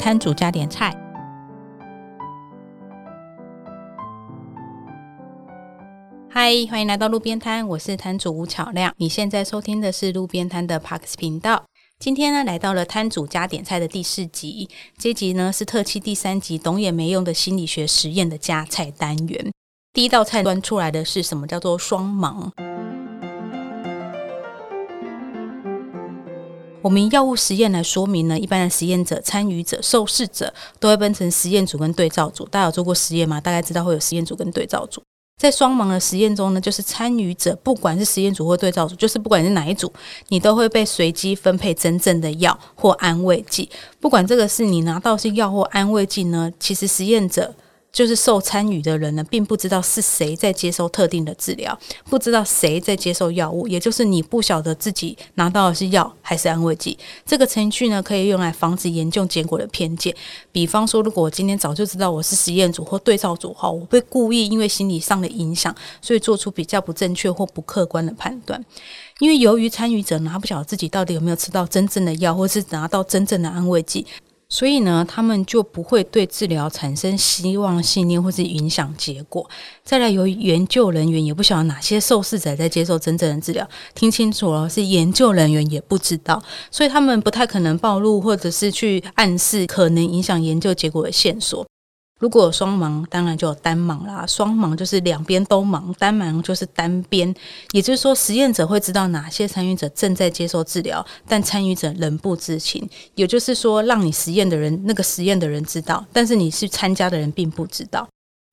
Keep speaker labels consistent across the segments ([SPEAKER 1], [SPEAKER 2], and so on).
[SPEAKER 1] 摊主加点菜。嗨，欢迎来到路边摊，我是摊主吴巧亮。你现在收听的是路边摊的 Parks 频道。今天呢，来到了摊主加点菜的第四集。这集呢是特期第三集，懂也没用的心理学实验的加菜单元。第一道菜端出来的是什么？叫做双盲。我们以药物实验来说明呢，一般的实验者、参与者、受试者都会分成实验组跟对照组。大家有做过实验吗？大概知道会有实验组跟对照组。在双盲的实验中呢，就是参与者不管是实验组或对照组，就是不管是哪一组，你都会被随机分配真正的药或安慰剂。不管这个是你拿到是药或安慰剂呢，其实实验者。就是受参与的人呢，并不知道是谁在接受特定的治疗，不知道谁在接受药物，也就是你不晓得自己拿到的是药还是安慰剂。这个程序呢，可以用来防止研究结果的偏见。比方说，如果我今天早就知道我是实验组或对照组，哈，我会故意因为心理上的影响，所以做出比较不正确或不客观的判断。因为由于参与者呢，他不晓得自己到底有没有吃到真正的药，或是拿到真正的安慰剂。所以呢，他们就不会对治疗产生希望、信念或是影响结果。再来，由于研究人员也不晓得哪些受试者在接受真正的治疗，听清楚了，是研究人员也不知道，所以他们不太可能暴露或者是去暗示可能影响研究结果的线索。如果双盲，当然就有单盲啦。双盲就是两边都盲，单盲就是单边。也就是说，实验者会知道哪些参与者正在接受治疗，但参与者仍不知情。也就是说，让你实验的人，那个实验的人知道，但是你是参加的人并不知道。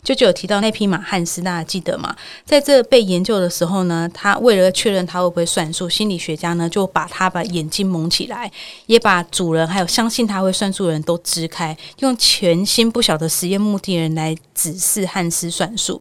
[SPEAKER 1] 舅舅有提到那匹马汉斯，大家记得吗？在这被研究的时候呢，他为了确认他会不会算数，心理学家呢就把他把眼睛蒙起来，也把主人还有相信他会算数的人都支开，用全新不晓得实验目的人来指示汉斯算数。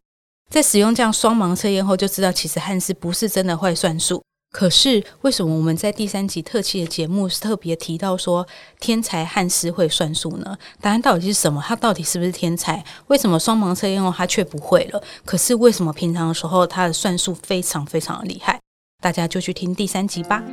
[SPEAKER 1] 在使用这样双盲测验后，就知道其实汉斯不是真的会算数。可是，为什么我们在第三集特辑的节目是特别提到说天才汉斯会算数呢？答案到底是什么？他到底是不是天才？为什么双盲测验后他却不会了？可是为什么平常的时候他的算术非常非常的厉害？大家就去听第三集吧。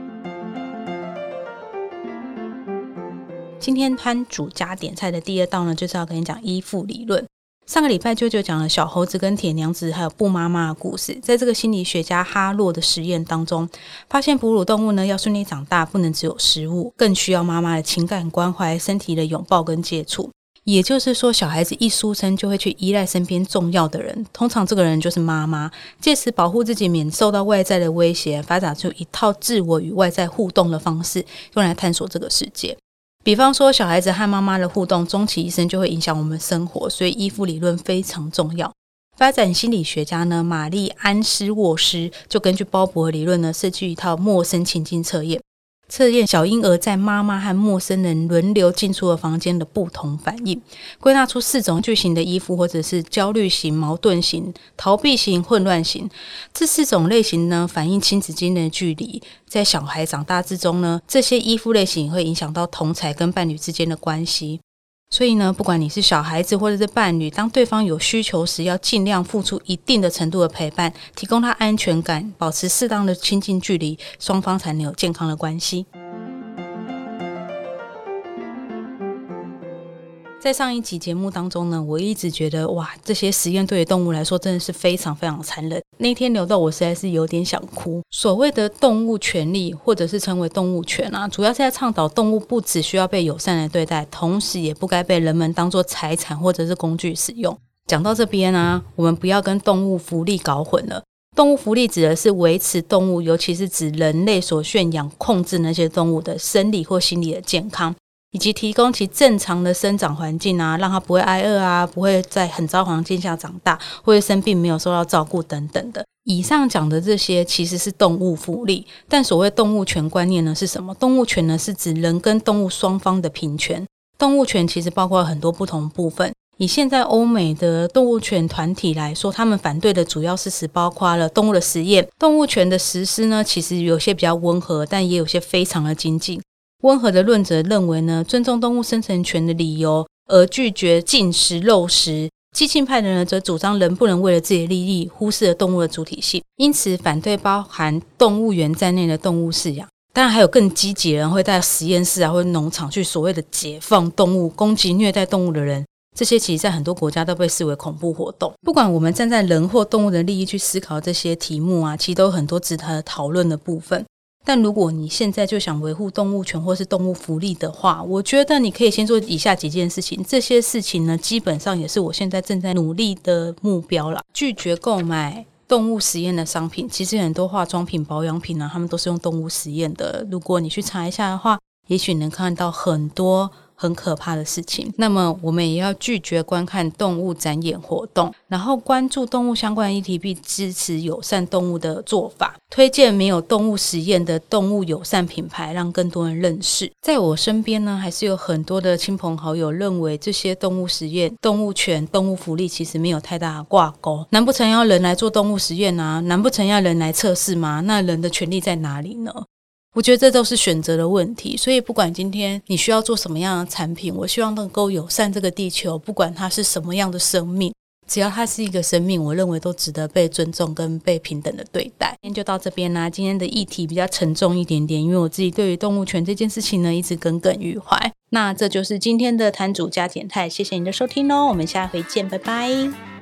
[SPEAKER 1] 今天摊主加点菜的第二道呢，就是要跟你讲依附理论。上个礼拜，舅舅讲了小猴子跟铁娘子还有布妈妈的故事。在这个心理学家哈洛的实验当中，发现哺乳动物呢要顺利长大，不能只有食物，更需要妈妈的情感关怀、身体的拥抱跟接触。也就是说，小孩子一出生就会去依赖身边重要的人，通常这个人就是妈妈，借此保护自己免受到外在的威胁，发展出一套自我与外在互动的方式，用来探索这个世界。比方说，小孩子和妈妈的互动，终其一生就会影响我们生活，所以依附理论非常重要。发展心理学家呢，玛丽安斯沃斯就根据鲍勃理论呢，设计一套陌生情境测验。测验小婴儿在妈妈和陌生人轮流进出的房间的不同反应，归纳出四种巨型的衣服，或者是焦虑型、矛盾型、逃避型、混乱型。这四种类型呢，反映亲子间的距离。在小孩长大之中呢，这些衣服类型会影响到同才跟伴侣之间的关系。所以呢，不管你是小孩子或者是伴侣，当对方有需求时，要尽量付出一定的程度的陪伴，提供他安全感，保持适当的亲近距离，双方才能有健康的关系。在上一集节目当中呢，我一直觉得哇，这些实验对于动物来说真的是非常非常残忍。那天聊到我实在是有点想哭。所谓的动物权利，或者是称为动物权啊，主要是在倡导动物不只需要被友善的对待，同时也不该被人们当做财产或者是工具使用。讲到这边啊，我们不要跟动物福利搞混了。动物福利指的是维持动物，尤其是指人类所驯养、控制那些动物的生理或心理的健康。以及提供其正常的生长环境啊，让它不会挨饿啊，不会在很糟环境下长大，或者生病没有受到照顾等等的。以上讲的这些其实是动物福利，但所谓动物权观念呢是什么？动物权呢是指人跟动物双方的平权。动物权其实包括很多不同部分。以现在欧美的动物权团体来说，他们反对的主要事实包括了动物的实验。动物权的实施呢，其实有些比较温和，但也有些非常的精进。温和的论者认为呢，尊重动物生存权的理由而拒绝禁食肉食；激进派的人则主张人不能为了自己的利益忽视了动物的主体性，因此反对包含动物园在内的动物饲养。当然还有更积极的人会在实验室啊或者农场去所谓的解放动物、攻击虐待动物的人。这些其实，在很多国家都被视为恐怖活动。不管我们站在人或动物的利益去思考这些题目啊，其实都有很多值得讨论的部分。但如果你现在就想维护动物权或是动物福利的话，我觉得你可以先做以下几件事情。这些事情呢，基本上也是我现在正在努力的目标了。拒绝购买动物实验的商品。其实很多化妆品、保养品呢，他们都是用动物实验的。如果你去查一下的话，也许能看到很多。很可怕的事情。那么，我们也要拒绝观看动物展演活动，然后关注动物相关的议题，并支持友善动物的做法。推荐没有动物实验的动物友善品牌，让更多人认识。在我身边呢，还是有很多的亲朋好友认为这些动物实验、动物权、动物福利其实没有太大的挂钩。难不成要人来做动物实验啊？难不成要人来测试吗？那人的权利在哪里呢？我觉得这都是选择的问题，所以不管今天你需要做什么样的产品，我希望能够友善这个地球，不管它是什么样的生命，只要它是一个生命，我认为都值得被尊重跟被平等的对待。今天就到这边啦，今天的议题比较沉重一点点，因为我自己对于动物权这件事情呢，一直耿耿于怀。那这就是今天的摊主加减态，谢谢你的收听哦，我们下回见，拜拜。